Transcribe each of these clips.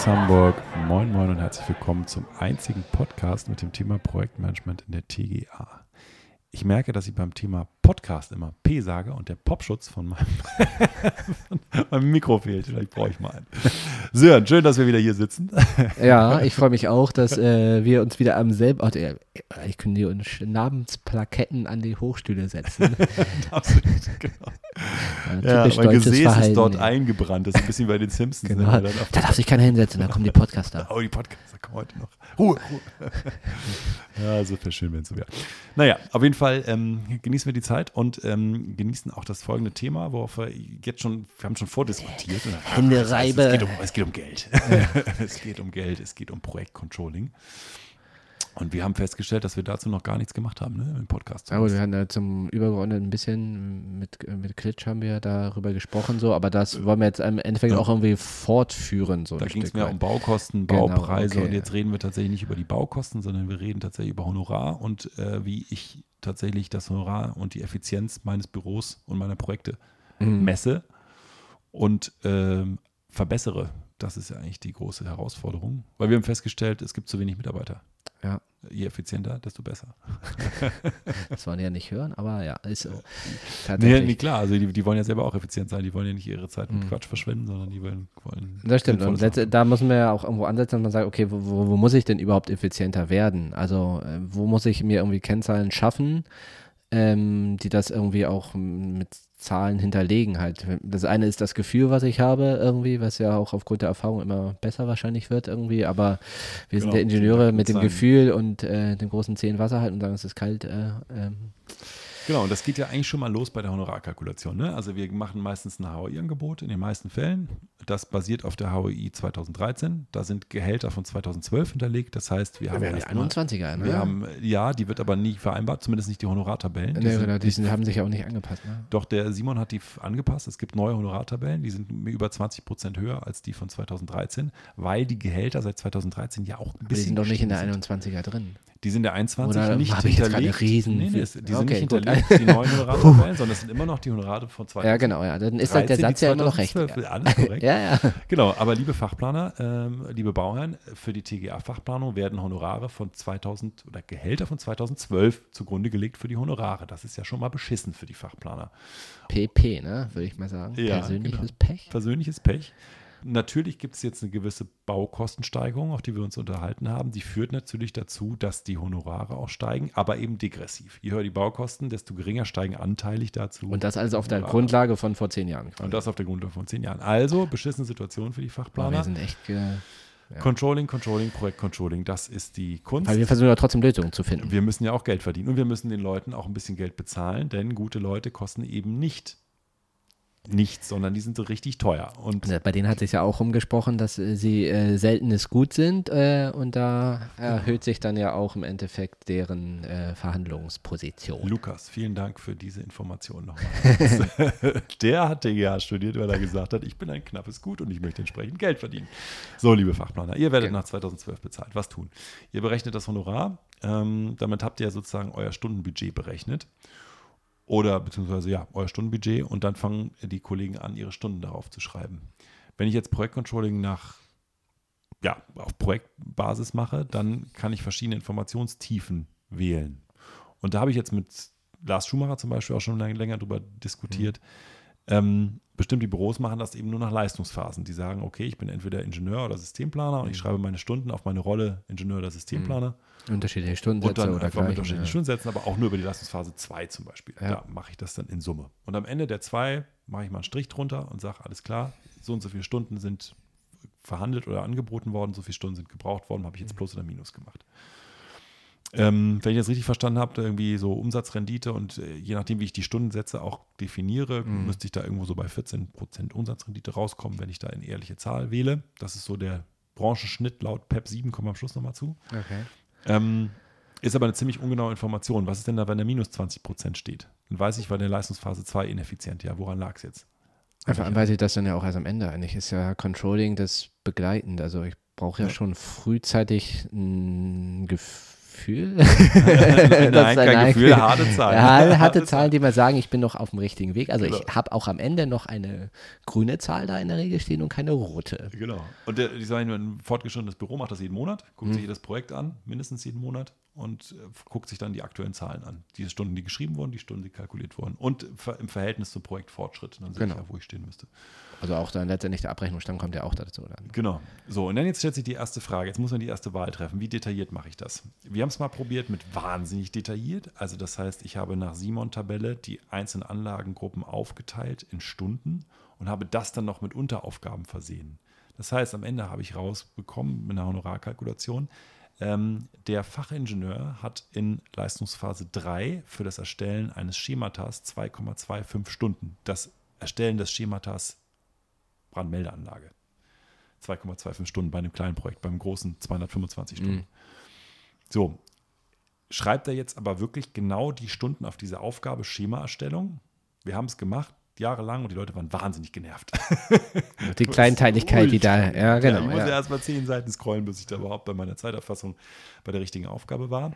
Aus Hamburg, moin Moin und herzlich willkommen zum einzigen Podcast mit dem Thema Projektmanagement in der TGA. Ich merke, dass ich beim Thema Podcast immer P sage und der Popschutz von meinem, von meinem Mikro fehlt. Vielleicht brauche ich mal einen. Sören, schön, dass wir wieder hier sitzen. Ja, ich freue mich auch, dass äh, wir uns wieder am selben Ort, äh, ich könnte uns Namensplaketten an die Hochstühle setzen. Absolut, genau. Ja, Ja, mein Gesäß ist Verhalten, dort ja. eingebrannt. Das ist ein bisschen bei den Simpsons. Genau. Ne? Da darf sich keiner hinsetzen, da kommen die Podcaster. Oh, die Podcaster kommen heute noch. Ruhe, Ruhe. ja, so wäre schön, wenn es so wäre. Naja, auf jeden Fall ähm, genießen wir die Zeit und ähm, genießen auch das folgende Thema, worauf wir jetzt schon, wir haben schon vordiskutiert. Hände reibe. Es geht um, es geht um Geld. es geht um Geld, es geht um Projektcontrolling. Und wir haben festgestellt, dass wir dazu noch gar nichts gemacht haben, ne, im Podcast. Ja gut, wir hatten da zum Übergeordneten ein bisschen mit, mit Klitsch haben wir darüber gesprochen, so, aber das wollen wir jetzt im Endeffekt Ja. auch irgendwie fortführen. So Da ging es mehr um Baukosten, Genau, Baupreise okay. und jetzt reden wir tatsächlich nicht über die Baukosten, sondern wir reden tatsächlich über Honorar und äh, wie ich tatsächlich das Honorar und die Effizienz meines Büros und meiner Projekte Mhm. messe und ähm, verbessere. Das ist ja eigentlich die große Herausforderung, weil wir haben festgestellt, es gibt zu wenig Mitarbeiter. Ja. Je effizienter, desto besser. Das wollen die ja nicht hören, aber ja, ist so. Nee, Tatsächlich. nee, klar, also die, die wollen ja selber auch effizient sein, die wollen ja nicht ihre Zeit mit Mhm. Quatsch verschwenden, sondern die wollen, wollen Das stimmt. Und sinnvolles letzt, da müssen wir ja auch irgendwo ansetzen, dass man sagt, okay, wo, wo, wo muss ich denn überhaupt effizienter werden? Also, äh, wo muss ich mir irgendwie Kennzahlen schaffen, ähm, die das irgendwie auch mit Zahlen hinterlegen halt. Das eine ist das Gefühl, was ich habe irgendwie, was ja auch aufgrund der Erfahrung immer besser wahrscheinlich wird irgendwie, aber wir sind Genau, ja Ingenieure mit dem Zahlen. Gefühl und äh, dem großen Zehen Wasser halt und sagen, es ist kalt. Äh, ähm, Genau, und das geht ja eigentlich schon mal los bei der Honorarkalkulation. Ne? Also wir machen meistens ein HOI-Angebot in den meisten Fällen. Das basiert auf der HOI 2013. Da sind Gehälter von 2012 hinterlegt. Das heißt, wir haben wir haben die erstmal- 21er, ne? Wir haben, ja, die wird aber nie vereinbart, zumindest nicht die Honorartabellen. Die ne, sind, genau, die sind, haben sich ja auch nicht angepasst. Ne? doch der Simon hat die angepasst. Es gibt neue Honorartabellen, die sind über 20 Prozent höher als die von 2013, weil die Gehälter seit 2013 ja auch ein Aber die bisschen sind doch nicht in der gestiegen sind. 21er drin. Die sind der 21 Oder nicht hinterlegt. riesen- nee, nee, die sind Okay, nicht gut. hinterlegt, die neuen Honorartabellen, sondern es sind immer noch die Honorare von 2013. Ja, genau, ja. Dann ist halt der 13, Satz ja immer noch recht. 2012. Alles korrekt. Ja, ja. Genau, aber liebe Fachplaner, ähm, liebe Bauherren, für die TGA-Fachplanung werden Honorare von 2000 oder Gehälter von 2012 zugrunde gelegt für die Honorare. Das ist ja schon mal beschissen für die Fachplaner. PP, ne, würde ich mal sagen. Ja, Persönliches genau. Pech. Persönliches Pech. Natürlich gibt es jetzt eine gewisse Baukostensteigerung, auf die wir uns unterhalten haben. Die führt natürlich dazu, dass die Honorare auch steigen, aber eben degressiv. Je höher die Baukosten, desto geringer steigen anteilig dazu. Und das alles auf der Honorare. Grundlage von vor zehn Jahren. quasi. Und das auf der Grundlage von zehn Jahren. Also, beschissene Situation für die Fachplaner. wir sind echt, äh, ja. Controlling, Controlling, Projektcontrolling, das ist die Kunst. weil wir versuchen ja trotzdem Lösungen zu finden. wir müssen ja auch Geld verdienen und wir müssen den Leuten auch ein bisschen Geld bezahlen, denn gute Leute kosten eben nicht nichts, sondern die sind so richtig teuer. Und Ja, Bei denen hat sich ja auch rumgesprochen, dass äh, sie äh, seltenes Gut sind äh, und da erhöht sich dann ja auch im Endeffekt deren äh, Verhandlungsposition. Lukas, vielen Dank für diese Information nochmal. Der hat TGA studiert, weil er gesagt hat, ich bin ein knappes Gut und ich möchte entsprechend Geld verdienen. So, liebe Fachplaner, ihr werdet Genau. nach 2012 bezahlt. Was tun? Ihr berechnet das Honorar. Ähm, damit habt ihr sozusagen euer Stundenbudget berechnet. Oder beziehungsweise ja, euer Stundenbudget und dann fangen die Kollegen an, ihre Stunden darauf zu schreiben. Wenn ich jetzt Projektcontrolling nach ja, auf Projektbasis mache, dann kann ich verschiedene Informationstiefen wählen. Und da habe ich jetzt mit Lars Schumacher zum Beispiel auch schon länger drüber diskutiert. Ähm, bestimmte Büros machen das eben nur nach Leistungsphasen. Die sagen, okay, ich bin entweder Ingenieur oder Systemplaner und ich schreibe meine Stunden auf meine Rolle Ingenieur oder Systemplaner. Unterschiedliche Und Stundensätze dann oder einfach mit gleichen, unterschiedlichen ja. Stundensätzen, aber auch nur über die Leistungsphase 2 zum Beispiel. Ja. Da mache ich das dann in Summe. Und am Ende der 2 mache ich mal einen Strich drunter und sage, alles klar, so und so viele Stunden sind verhandelt oder angeboten worden, so viele Stunden sind gebraucht worden, habe ich jetzt Plus oder Minus gemacht. Ähm, wenn ich das richtig verstanden habe, irgendwie so Umsatzrendite und äh, je nachdem, wie ich die Stundensätze auch definiere, Mhm. müsste ich da irgendwo so bei 14% Umsatzrendite rauskommen, wenn ich da eine ehrliche Zahl wähle. Das ist so der Branchenschnitt laut PEP 7, kommen wir am Schluss nochmal zu. Okay. Ähm, ist aber eine ziemlich ungenaue Information. Was ist denn da, wenn der minus 20% steht? Dann weiß ich, war der Leistungsphase 2 ineffizient. Ja, woran lag es jetzt? Vor allem weiß ich das dann ja auch erst am Ende. Eigentlich ist ja Controlling das begleitend. Also ich brauche ja, Ja. schon frühzeitig ein Gefühl Gefühl. nein, Das ist kein ein Gefühl, harte Zahlen. Ja, harte Zahlen, die mir sagen, ich bin noch auf dem richtigen Weg. Also Genau. ich habe auch am Ende noch eine grüne Zahl da in der Regel stehen und keine rote. Genau. Und der, die sagen, ein fortgeschrittenes Büro macht das jeden Monat, guckt Mhm. sich jedes Projekt an, mindestens jeden Monat und äh, guckt sich dann die aktuellen Zahlen an. Die Stunden, die geschrieben wurden, die Stunden, die kalkuliert wurden. Und im Verhältnis zum Projektfortschritt. Dann sehe Genau. ich ja, wo ich stehen müsste. Also auch dann letztendlich der Abrechnungsstamm kommt ja auch dazu. Dann. Genau. So, und dann jetzt stellt sich die erste Frage. Jetzt muss man die erste Wahl treffen. Wie detailliert mache ich das? Wir haben es mal probiert mit wahnsinnig detailliert. Also das heißt, ich habe nach Simon-Tabelle die einzelnen Anlagengruppen aufgeteilt in Stunden und habe das dann noch mit Unteraufgaben versehen. Das heißt, am Ende habe ich rausbekommen mit einer Honorarkalkulation, ähm, der Fachingenieur hat in Leistungsphase 3 für das Erstellen eines Schematas 2,25 Stunden. Das Erstellen des Schematas Brandmeldeanlage. 2,25 Stunden bei einem kleinen Projekt, beim großen 225 Stunden. Mhm. So, schreibt er jetzt aber wirklich genau die Stunden auf diese Aufgabe Schemaerstellung? Wir haben es gemacht, jahrelang, und die Leute waren wahnsinnig genervt. Die Kleinteiligkeit, die da, ja Ja, genau. ich musste Ja. erst mal zehn Seiten scrollen, bis ich da überhaupt bei meiner Zeiterfassung bei der richtigen Aufgabe war.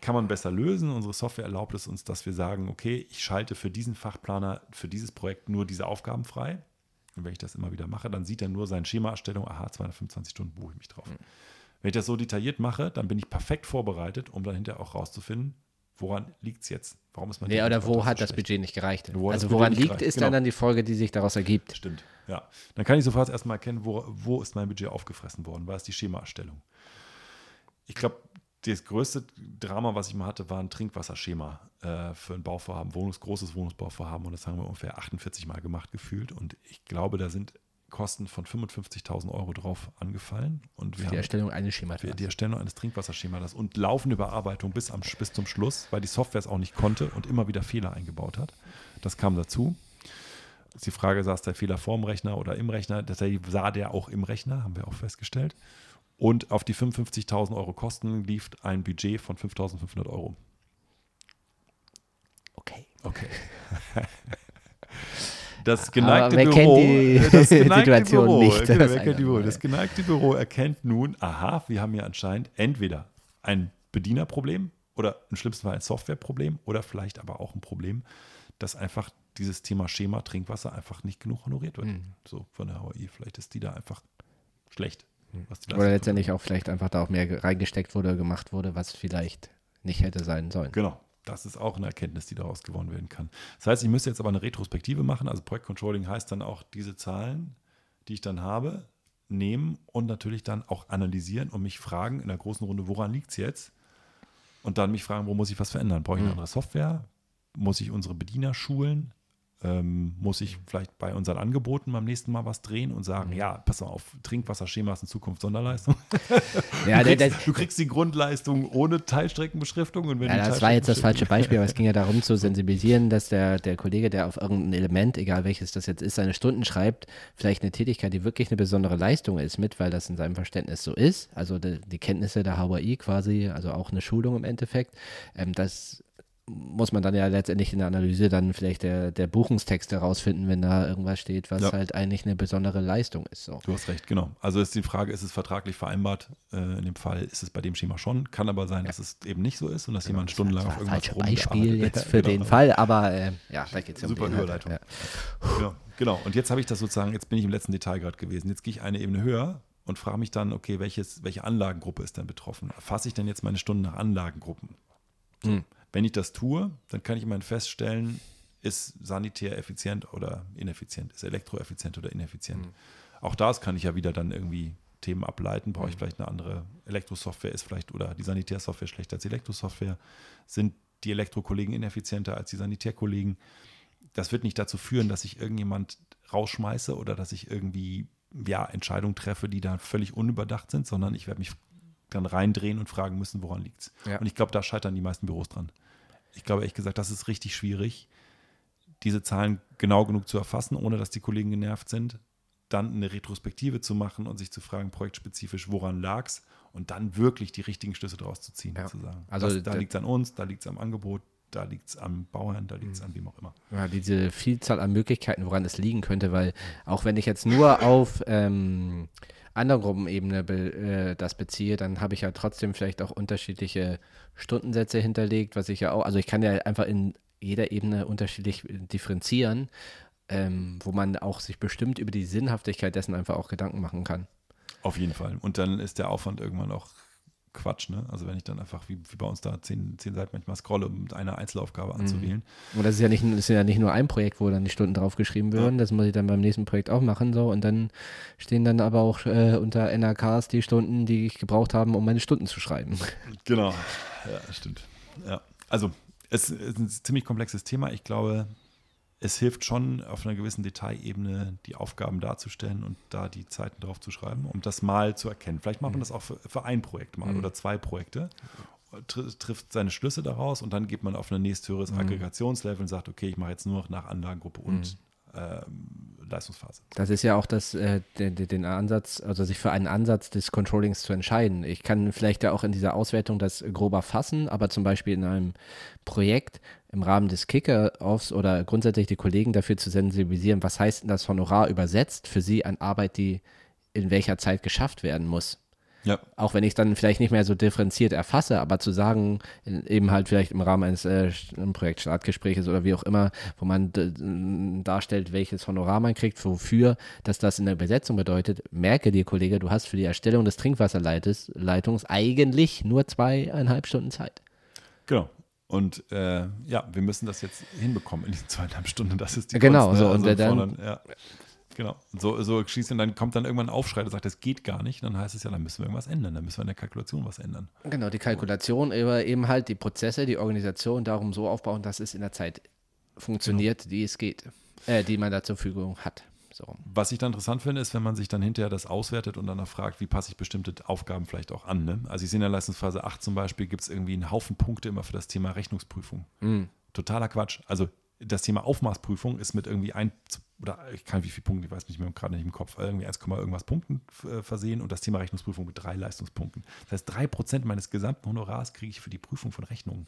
Kann man besser lösen. Unsere Software erlaubt es uns, dass wir sagen, okay, ich schalte für diesen Fachplaner, für dieses Projekt nur diese Aufgaben frei. Und wenn ich das immer wieder mache, dann sieht er nur seine Schemaerstellung, aha, 225 Stunden buche ich mich drauf. Wenn ich das so detailliert mache, dann bin ich perfekt vorbereitet, um dann hinterher auch rauszufinden, woran liegt es jetzt? Warum ist mein Nee, oder wo hat das schlecht? Budget nicht gereicht? Wo also woran liegt, gereicht? ist Genau. dann, dann die Folge, die sich daraus ergibt. Stimmt, ja. Dann kann ich sofort erstmal erkennen, wo, wo ist mein Budget aufgefressen worden, war es die Schemaerstellung. Ich glaube, das größte Drama, was ich mal hatte, war ein Trinkwasserschema äh, für ein Bauvorhaben, Wohnungs, großes Wohnungsbauvorhaben und das haben wir ungefähr 48 Mal gemacht gefühlt und ich glaube, da sind Kosten von 55.000 Euro drauf angefallen und wir Die haben Erstellung eines Schemas. für die Erstellung eines Trinkwasserschemas und laufende Bearbeitung bis, am, bis zum Schluss, weil die Software es auch nicht konnte und immer wieder Fehler eingebaut hat. Das kam dazu. Ist die Frage, saß der Fehler vorm Rechner oder im Rechner? Tatsächlich sah der auch im Rechner, haben wir auch festgestellt. Und auf die 55.000 Euro Kosten lief ein Budget von 5.500 Euro. Okay. Okay. Das geneigte wer Büro, kennt die das geneigte Situation Büro, nicht? Genau, Das kennt Büro? Das geneigte Büro erkennt nun, aha, wir haben hier anscheinend entweder ein Bedienerproblem oder im schlimmsten Fall ein Softwareproblem oder vielleicht aber auch ein Problem, dass einfach dieses Thema Schema Trinkwasser einfach nicht genug honoriert wird. Mhm. So von der HOI. Vielleicht ist die da einfach schlecht. die Oder letztendlich auch vielleicht einfach da auch mehr ge- reingesteckt wurde, gemacht wurde, was vielleicht nicht hätte sein sollen. Genau. Das ist auch eine Erkenntnis, die daraus gewonnen werden kann. Das heißt, ich müsste jetzt aber eine Retrospektive machen. Also Projektcontrolling heißt dann auch diese Zahlen, die ich dann habe, nehmen und natürlich dann auch analysieren und mich fragen in der großen Runde, woran liegt es jetzt? Und dann mich fragen, wo muss ich was verändern? Brauche ich eine Mhm. andere Software? Muss ich unsere Bediener schulen? Ähm, muss ich vielleicht bei unseren Angeboten beim nächsten Mal was drehen und Mhm. sagen, ja, pass mal auf, Trinkwasserschema ist in Zukunft Sonderleistung. Ja, du, kriegst, der, du kriegst die Grundleistung ohne Teilstreckenbeschriftung. Und wenn ja, das war jetzt das falsche Beispiel, aber es ging ja darum zu sensibilisieren, dass der, der Kollege, der auf irgendein Element, egal welches das jetzt ist, seine Stunden schreibt, vielleicht eine Tätigkeit, die wirklich eine besondere Leistung ist, mit, weil das in seinem Verständnis so ist. Also die, die Kenntnisse der HWI quasi, also auch eine Schulung im Endeffekt. Ähm, das muss man dann ja letztendlich in der Analyse dann vielleicht der, der Buchungstext herausfinden, wenn da irgendwas steht, was Ja. halt eigentlich eine besondere Leistung ist. So. Du hast recht, genau. Also ist die Frage, ist es vertraglich vereinbart? Äh, in dem Fall ist es bei dem Schema schon. Kann aber sein, dass es eben nicht so ist und dass jemand stundenlang Das auf irgendwas falsche Beispiel rumgearbeitet jetzt für Genau. den Fall, aber äh, ja, da geht es ja um Super den Überleitung. Ja. Ja, genau. Und jetzt habe ich das sozusagen, jetzt bin ich im letzten Detail gerade gewesen. Jetzt gehe ich eine Ebene höher und frage mich dann, okay, welches, welche Anlagengruppe ist denn betroffen? Erfasse ich denn jetzt meine Stunden nach Anlagengruppen? So. Hm. Wenn ich das tue, dann kann ich immerhin feststellen, ist sanitär effizient oder ineffizient, ist elektroeffizient oder ineffizient. Hm. Auch das kann ich ja wieder dann irgendwie Themen ableiten. Brauche ich Hm. vielleicht eine andere Elektrosoftware, ist vielleicht oder die Sanitärsoftware schlechter als die Elektrosoftware? Sind die Elektrokollegen ineffizienter als die Sanitärkollegen? Das wird nicht dazu führen, dass ich irgendjemand rausschmeiße oder dass ich irgendwie ja, Entscheidungen treffe, die da völlig unüberdacht sind, sondern ich werde mich dann reindrehen und fragen müssen, woran liegt es. Ja. Und ich glaube, da scheitern die meisten Büros dran. Ich glaube ehrlich gesagt, das ist richtig schwierig, diese Zahlen genau genug zu erfassen, ohne dass die Kollegen genervt sind, dann eine Retrospektive zu machen und sich zu fragen, projektspezifisch, woran lag es und dann wirklich die richtigen Schlüsse daraus zu ziehen, Ja. zu sagen. Also das, da liegt es an uns, da liegt es am Angebot, da liegt es am Bauherrn, da liegt es an wem auch immer. Ja, diese Vielzahl an Möglichkeiten, woran es liegen könnte, weil auch wenn ich jetzt nur auf, ähm, anderen Gruppenebene be, äh, das beziehe, dann habe ich ja trotzdem vielleicht auch unterschiedliche Stundensätze hinterlegt, was ich ja auch, also ich kann ja einfach in jeder Ebene unterschiedlich differenzieren, ähm, wo man auch sich bestimmt über die Sinnhaftigkeit dessen einfach auch Gedanken machen kann. Auf jeden Fall. Und dann ist der Aufwand irgendwann auch Quatsch, ne? Also wenn ich dann einfach wie, wie bei uns da zehn, zehn Seiten manchmal scrolle, um eine Einzelaufgabe Mhm. anzuwählen. Und das ist ja nicht, das ist ja nicht nur ein Projekt, wo dann die Stunden draufgeschrieben werden, das muss ich dann beim nächsten Projekt auch machen, so. Und dann stehen dann aber auch äh, unter NRKs die Stunden, die ich gebraucht habe, um meine Stunden zu schreiben. Genau. Ja, stimmt. Ja. Also es ist ein ziemlich komplexes Thema. Ich glaube, es hilft schon auf einer gewissen Detailebene die Aufgaben darzustellen und da die Zeiten drauf zu schreiben, um das mal zu erkennen. Vielleicht macht man das auch für, für ein Projekt mal oder zwei Projekte, tr trifft seine Schlüsse daraus und dann geht man auf ein nächsthöheres Aggregationslevel und sagt, okay, ich mache jetzt nur noch nach Anlagengruppe und ähm, Leistungsphase. Das ist ja auch das, äh, den, den Ansatz, also sich für einen Ansatz des Controllings zu entscheiden. Ich kann vielleicht ja auch in dieser Auswertung das grober fassen, aber zum Beispiel in einem Projekt im Rahmen des Kicker-Offs oder grundsätzlich die Kollegen dafür zu sensibilisieren, was heißt denn das Honorar übersetzt für sie an Arbeit, die in welcher Zeit geschafft werden muss. Ja, Auch wenn ich dann vielleicht nicht mehr so differenziert erfasse, aber zu sagen, eben halt vielleicht im Rahmen eines äh, Projektstartgespräches oder wie auch immer, wo man darstellt, welches Honorar man kriegt, wofür, dass das in der Übersetzung bedeutet, merke dir, Kollege, du hast für die Erstellung des Trinkwasserleitungs eigentlich nur zweieinhalb Stunden Zeit. genau. Und äh, ja, wir müssen das jetzt hinbekommen in diesen zweieinhalb Stunden. Das ist die Genau, Kunst, ne? so, und Also dann- fordern, ja. Genau. Und so, so schießt und dann kommt dann irgendwann ein Aufschrei, der sagt, das geht gar nicht. Dann heißt es ja, dann müssen wir irgendwas ändern. Dann müssen wir in der Kalkulation was ändern. Genau, die Kalkulation, aber eben halt die Prozesse, die Organisation darum so aufbauen, dass es in der Zeit funktioniert, die es geht, äh, die man da zur Verfügung hat. So. Was ich dann interessant finde, ist, wenn man sich dann hinterher das auswertet und danach fragt, wie passe ich bestimmte Aufgaben vielleicht auch an. Ne? Also ich sehe in der Leistungsphase 8 zum Beispiel, gibt es irgendwie einen Haufen Punkte immer für das Thema Rechnungsprüfung. Totaler Quatsch. Also das Thema Aufmaßprüfung ist mit irgendwie ein, oder ich kann wie viele Punkte, ich weiß nicht mehr, gerade nicht im Kopf, irgendwie 1, irgendwas Punkten äh, versehen und das Thema Rechnungsprüfung mit drei Leistungspunkten. Das heißt, drei Prozent meines gesamten Honorars kriege ich für die Prüfung von Rechnungen.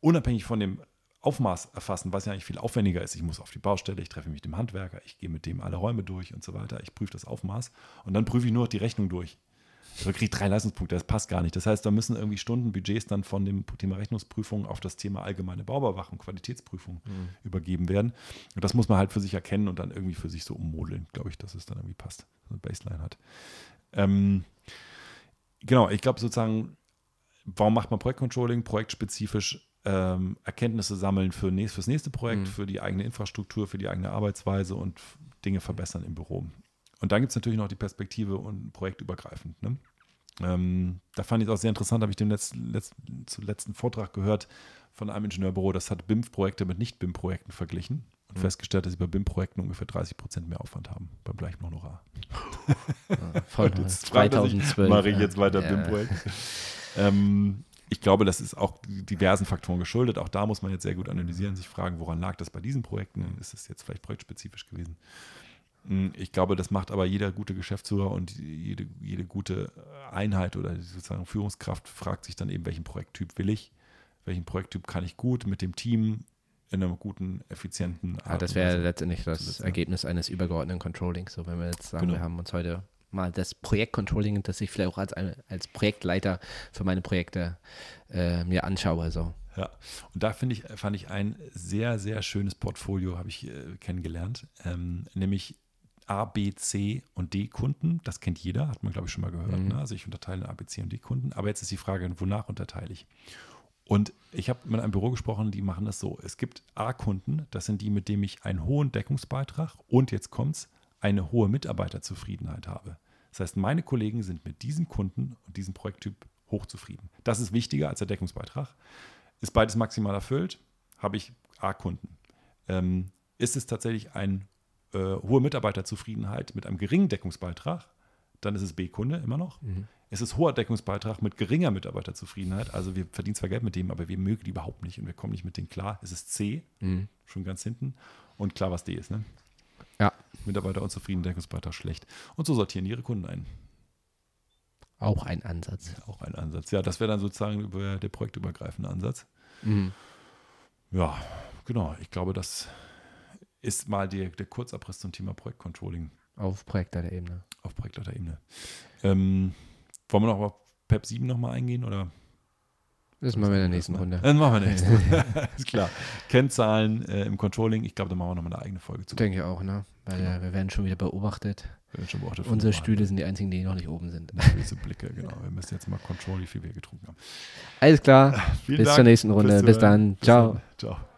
Unabhängig von dem Aufmaß erfassen, was ja eigentlich viel aufwendiger ist. Ich muss auf die Baustelle, ich treffe mich mit dem Handwerker, ich gehe mit dem alle Räume durch und so weiter. Ich prüfe das Aufmaß und dann prüfe ich nur noch die Rechnung durch. Kriege ich drei Leistungspunkte, das passt gar nicht. Das heißt, da müssen irgendwie Stundenbudgets dann von dem Thema Rechnungsprüfung auf das Thema allgemeine Bauüberwachung, Qualitätsprüfung übergeben werden. Und das muss man halt für sich erkennen und dann irgendwie für sich so ummodeln, glaube ich, dass es dann irgendwie passt, eine Baseline hat. Ähm, genau, ich glaube sozusagen, warum macht man Projektcontrolling? Projektspezifisch ähm, Erkenntnisse sammeln für nächst, fürs nächste Projekt, für die eigene Infrastruktur, für die eigene Arbeitsweise und Dinge verbessern im Büro. Und dann gibt es natürlich noch die Perspektive und projektübergreifend. Ne? Ähm, da fand ich es auch sehr interessant, habe ich den letzten, letzten, letzten Vortrag gehört von einem Ingenieurbüro, das hat BIM-Projekte mit Nicht-BIM-Projekten verglichen und festgestellt, dass sie bei BIM-Projekten ungefähr 30 Prozent mehr Aufwand haben beim gleichen Honorar. Von Und jetzt fragt er sich, 2012. Mache ich ja. jetzt weiter Ja. BIM-Projekt? ähm, ich glaube, das ist auch diversen Faktoren geschuldet. Auch da muss man jetzt sehr gut analysieren, sich fragen, woran lag das bei diesen Projekten? Ist es jetzt vielleicht projektspezifisch gewesen? Mm, Ich glaube, das macht aber jeder gute Geschäftsführer und jede, jede gute Einheit oder sozusagen Führungskraft fragt sich dann eben, welchen Projekttyp will ich? Welchen Projekttyp kann ich gut mit dem Team in einer guten, effizienten Ja, Art das wäre letztendlich das ja. Ergebnis eines übergeordneten Controllings. So, wenn wir jetzt sagen, Genau. wir haben uns heute mal das Projektcontrolling, das ich vielleicht auch als, als Projektleiter für meine Projekte äh, mir anschaue. So. Ja, und da finde ich, fand ich ein sehr, sehr schönes Portfolio, habe ich äh, kennengelernt, ähm, nämlich A, B, C und D Kunden. Das kennt jeder, hat man, glaube ich, schon mal gehört. Ne? Also ich unterteile in A, B, C und D Kunden. Aber jetzt ist die Frage, wonach unterteile ich? Und ich habe mit einem Büro gesprochen, die machen das so. Es gibt A-Kunden, das sind die, mit denen ich einen hohen Deckungsbeitrag und jetzt kommt's, eine hohe Mitarbeiterzufriedenheit habe. Das heißt, meine Kollegen sind mit diesem Kunden und diesem Projekttyp hochzufrieden. Das ist wichtiger als der Deckungsbeitrag. Ist beides maximal erfüllt, habe ich A-Kunden. Ähm, ist es tatsächlich eine äh, hohe Mitarbeiterzufriedenheit mit einem geringen Deckungsbeitrag, dann ist es B-Kunde immer noch. Es ist hoher Deckungsbeitrag mit geringer Mitarbeiterzufriedenheit. Also wir verdienen zwar Geld mit dem, aber wir mögen die überhaupt nicht und wir kommen nicht mit denen klar. Es ist C, schon ganz hinten. Und klar, was D ist. Ne? Ja, Mitarbeiter unzufrieden, Deckungsbeitrag schlecht. Und so sortieren die ihre Kunden ein. auch ein Ansatz. Auch ein Ansatz. Ja, das wäre dann sozusagen über der projektübergreifende Ansatz. Mhm. Ja, genau. Ich glaube, das ist mal die, der Kurzabriss zum Thema Projektcontrolling. Auf Projektleiterebene. Auf Projektleiterebene. Ähm, wollen wir noch auf PEP 7 nochmal eingehen oder? Das machen wir in der nächsten Runde. Dann machen wir in der nächsten Runde. ist klar. Kennzahlen äh, im Controlling, ich glaube, da machen wir nochmal eine eigene Folge zu. Denke ich auch, ne? Weil Genau. äh, wir werden schon wieder beobachtet. Wird schon beobachtet Unsere. Stühle sind die einzigen, die noch nicht oben sind. Böse Blicke, genau. Wir müssen jetzt mal Control, wie viel wir getrunken haben. Alles klar. Bis Dank zur nächsten Runde. Bis Zuhören. dann. Ciao. Bis dann. Ciao.